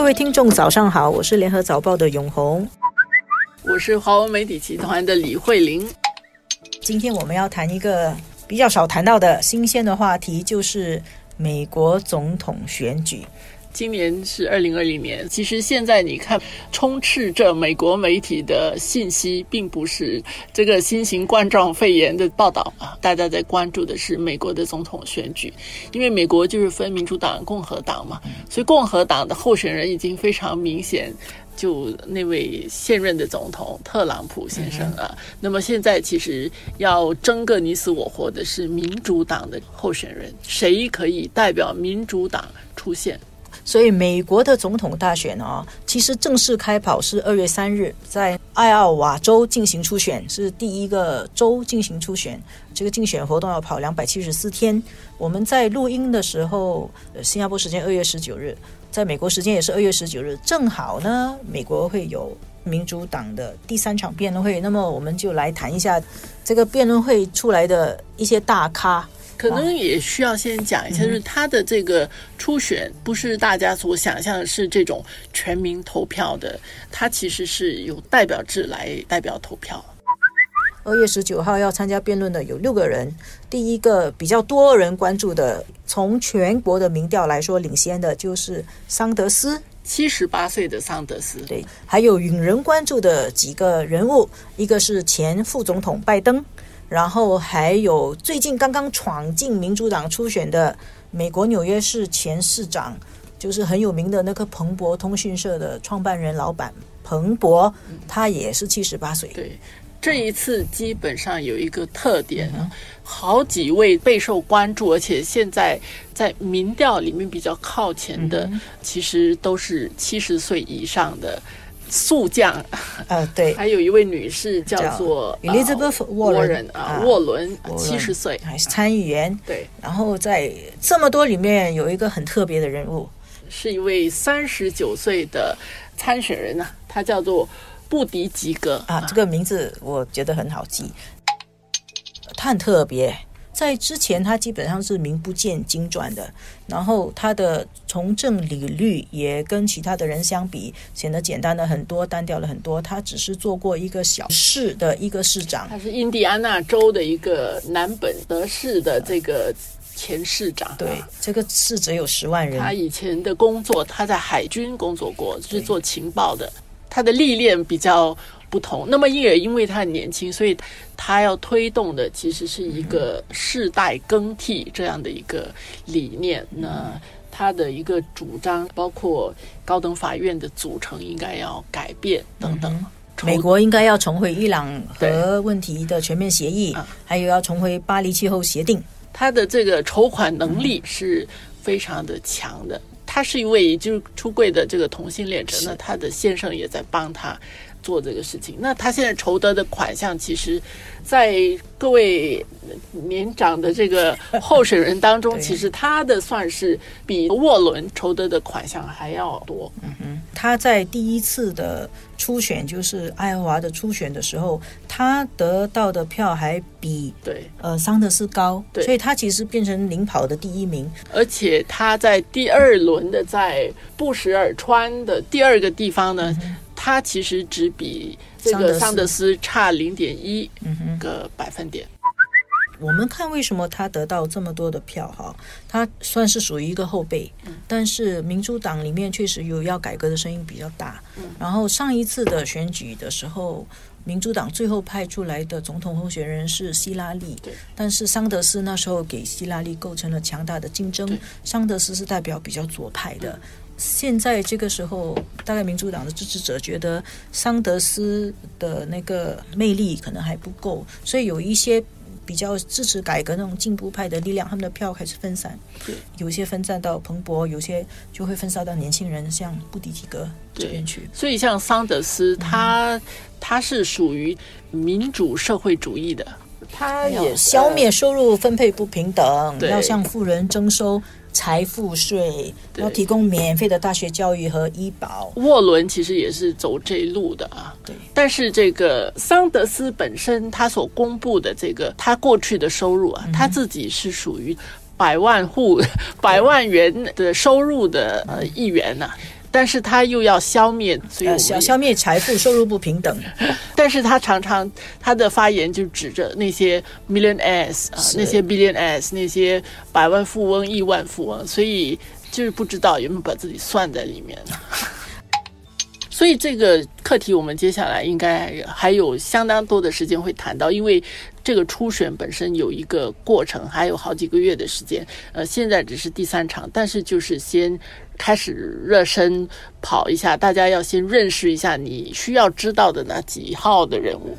各位听众，早上好，我是联合早报的永红，我是华文媒体集团的李慧玲。今天我们要谈一个比较少谈到的新鲜的话题，就是美国总统选举。今年是二零二零年，其实现在你看，充斥着美国媒体的信息，并不是这个新型冠状肺炎的报道啊，大家在关注的是美国的总统选举，因为美国就是分民主党、共和党嘛，所以共和党的候选人已经非常明显，就那位现任的总统特朗普先生啊，那么现在其实要争个你死我活的是民主党的候选人，谁可以代表民主党出现？所以，美国的总统大选啊，其实正式开跑是二月三日，在艾奥瓦州进行初选，是第一个州进行初选。这个竞选活动要跑两百七十四天。我们在录音的时候，新加坡时间二月十九日，在美国时间也是二月十九日，正好呢，美国会有民主党的第三场辩论会。那么，我们就来谈一下这个辩论会出来的一些大咖。可能也需要先讲一下，就是他的这个初选不是大家所想象的是这种全民投票的，他其实是有代表制来代表投票。二月十九号要参加辩论的有六个人，第一个比较多人关注的，从全国的民调来说领先的就是桑德斯，七十八岁的桑德斯。对，还有引人关注的几个人物，一个是前副总统拜登。然后还有最近刚刚闯进民主党初选的美国纽约市前市长，就是很有名的那个彭博通讯社的创办人老板彭博，他也是七十八岁。对，这一次基本上有一个特点，好几位备受关注，而且现在在民调里面比较靠前的，其实都是七十岁以上的。速将，呃，对，还有一位女士叫做 Elizabeth Warren 啊，沃伦，七十岁，还是参议员。对，然后在这么多里面有一个很特别的人物，是一位三十九岁的参选人呢，他叫做布迪吉格。啊，这个名字我觉得很好记，他很特别。在之前，他基本上是名不见经传的，然后他的从政履历也跟其他的人相比，显得简单了很多，单调了很多。他只是做过一个小市的一个市长，他是印第安纳州的一个南本德市的这个前市长。对，这个市只有十万人。他以前的工作，他在海军工作过，是做情报的。他的历练比较。不同，那么也因为他很年轻，所以他要推动的其实是一个世代更替这样的一个理念。那他的一个主张包括高等法院的组成应该要改变等等。美国应该要重回伊朗核问题的全面协议，还有要重回巴黎气候协定。他的这个筹款能力是非常的强的。他是一位就是出柜的这个同性恋者，那他的先生也在帮他。做这个事情，那他现在筹得的款项，其实，在各位年长的这个候选人当中，其实他的算是比沃伦筹得的款项还要多。嗯哼，他在第一次的初选，就是爱荷华的初选的时候，他得到的票还比对呃桑德斯高，所以他其实变成领跑的第一名。而且他在第二轮的在布什尔川的第二个地方呢。他其实只比这个桑德斯差零点一个百分点。我们看为什么他得到这么多的票哈？他算是属于一个后备，但是民主党里面确实有要改革的声音比较大。然后上一次的选举的时候，民主党最后派出来的总统候选人是希拉里，但是桑德斯那时候给希拉里构成了强大的竞争。桑德斯是代表比较左派的。现在这个时候，大概民主党的支持者觉得桑德斯的那个魅力可能还不够，所以有一些比较支持改革那种进步派的力量，他们的票开始分散，有些分散到彭博，有些就会分散到年轻人，像布迪吉格这边去。所以像桑德斯，他他是属于民主社会主义的，他也消灭收入分配不平等，要向富人征收。财富税要提供免费的大学教育和医保。沃伦其实也是走这一路的啊。对。但是这个桑德斯本身他所公布的这个他过去的收入啊，他自己是属于百万户、百万元的收入的呃议员呐。但是他又要消灭，所以消灭财富、收入不平等。但是他常常他的发言就指着那些 millionaires 啊，那些 billionaires，那些百万富翁、亿万富翁，所以就是不知道有没有把自己算在里面。所以这个课题我们接下来应该还有相当多的时间会谈到，因为这个初选本身有一个过程，还有好几个月的时间。呃，现在只是第三场，但是就是先开始热身跑一下，大家要先认识一下你需要知道的那几号的人物。